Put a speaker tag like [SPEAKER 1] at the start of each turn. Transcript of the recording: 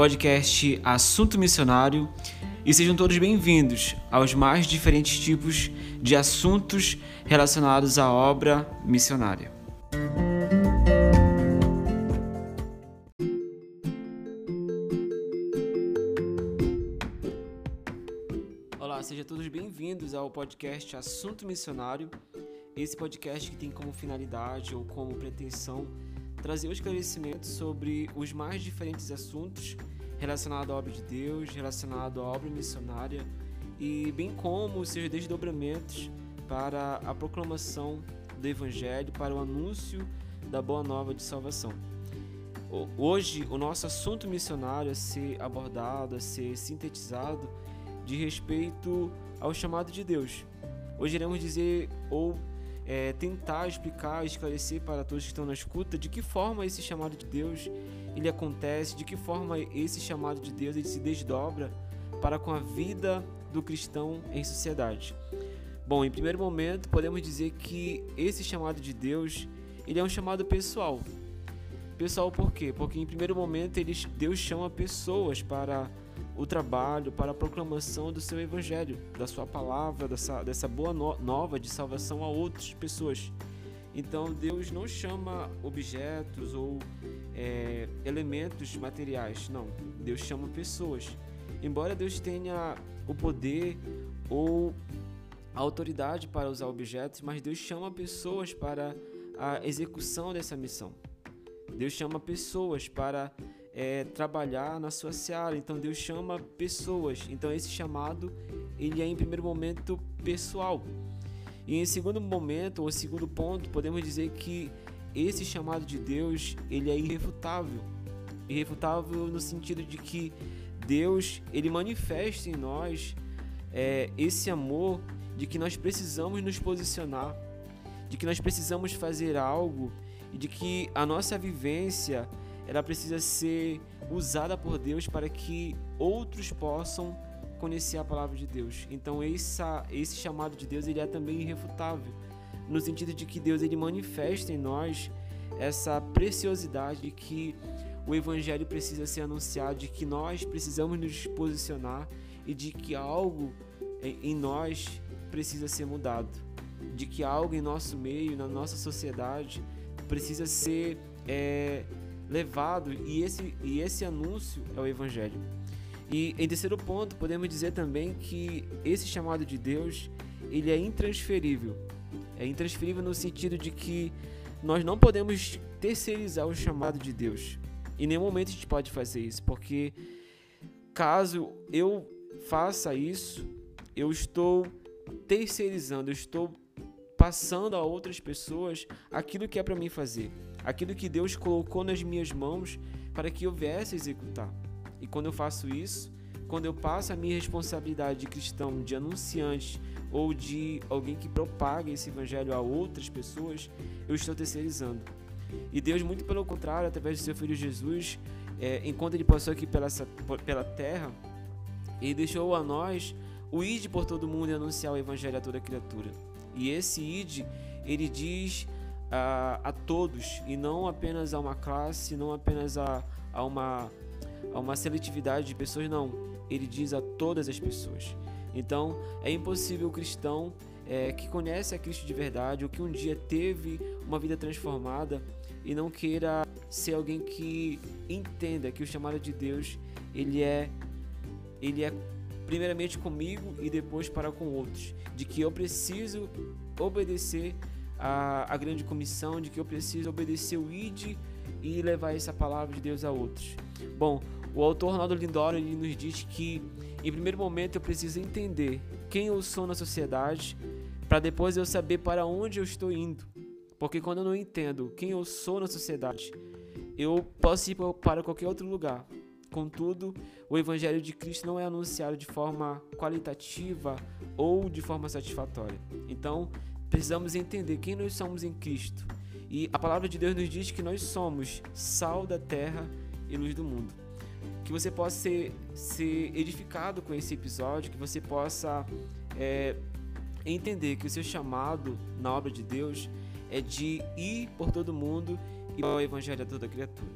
[SPEAKER 1] podcast Assunto Missionário e sejam todos bem-vindos aos mais diferentes tipos de assuntos relacionados à obra missionária. Olá, sejam todos bem-vindos ao podcast Assunto Missionário. Esse podcast que tem como finalidade ou como pretensão trazer o esclarecimento sobre os mais diferentes assuntos relacionados à obra de Deus, relacionado à obra missionária e bem como seus desdobramentos para a proclamação do Evangelho, para o anúncio da boa nova de salvação. Hoje, o nosso assunto missionário a ser abordado, a ser sintetizado, de respeito ao chamado de Deus. Hoje iremos dizer ou é, tentar explicar, esclarecer para todos que estão na escuta de que forma esse chamado de Deus ele acontece, de que forma esse chamado de Deus ele se desdobra para com a vida do cristão em sociedade. Bom, em primeiro momento podemos dizer que esse chamado de Deus ele é um chamado pessoal. Pessoal por quê? Porque em primeiro momento ele, Deus chama pessoas para o trabalho para a proclamação do seu evangelho, da sua palavra, dessa, dessa boa no, nova de salvação a outras pessoas. Então Deus não chama objetos ou é, elementos materiais, não. Deus chama pessoas. Embora Deus tenha o poder ou a autoridade para usar objetos, mas Deus chama pessoas para a execução dessa missão. Deus chama pessoas para é, trabalhar na sua seara. Então Deus chama pessoas. Então esse chamado ele é em primeiro momento pessoal. E em segundo momento, ou segundo ponto, podemos dizer que esse chamado de Deus ele é irrefutável. Irrefutável no sentido de que Deus ele manifesta em nós é, esse amor de que nós precisamos nos posicionar, de que nós precisamos fazer algo e de que a nossa vivência ela precisa ser usada por Deus para que outros possam conhecer a palavra de Deus. Então essa, esse chamado de Deus ele é também irrefutável, no sentido de que Deus ele manifesta em nós essa preciosidade de que o evangelho precisa ser anunciado, de que nós precisamos nos posicionar e de que algo em nós precisa ser mudado, de que algo em nosso meio, na nossa sociedade precisa ser é, levado e esse, e esse anúncio é o Evangelho. E em terceiro ponto, podemos dizer também que esse chamado de Deus ele é intransferível. É intransferível no sentido de que nós não podemos terceirizar o chamado de Deus. Em nenhum momento a gente pode fazer isso, porque caso eu faça isso, eu estou terceirizando, eu estou passando a outras pessoas aquilo que é para mim fazer aquilo que Deus colocou nas minhas mãos para que eu viesse executar. E quando eu faço isso, quando eu passo a minha responsabilidade de cristão, de anunciante ou de alguém que propaga esse evangelho a outras pessoas, eu estou terceirizando. E Deus, muito pelo contrário, através do seu filho Jesus, é, enquanto ele passou aqui pela, pela terra, ele deixou a nós o id por todo mundo e anunciar o evangelho a toda criatura. E esse id, ele diz a, a todos e não apenas a uma classe, não apenas a, a, uma, a uma seletividade de pessoas, não. Ele diz a todas as pessoas. Então é impossível o cristão é, que conhece a Cristo de verdade ou que um dia teve uma vida transformada e não queira ser alguém que entenda que o chamado de Deus ele é ele é primeiramente comigo e depois para com outros, de que eu preciso obedecer a, a grande comissão de que eu preciso obedecer o ID e levar essa palavra de Deus a outros. Bom, o autor Ronaldo Lindoro ele nos diz que, em primeiro momento, eu preciso entender quem eu sou na sociedade, para depois eu saber para onde eu estou indo. Porque quando eu não entendo quem eu sou na sociedade, eu posso ir para qualquer outro lugar. Contudo, o Evangelho de Cristo não é anunciado de forma qualitativa ou de forma satisfatória. Então, precisamos entender quem nós somos em Cristo. E a palavra de Deus nos diz que nós somos sal da terra e luz do mundo. Que você possa ser, ser edificado com esse episódio, que você possa é, entender que o seu chamado na obra de Deus é de ir por todo mundo e ao evangelho a toda criatura.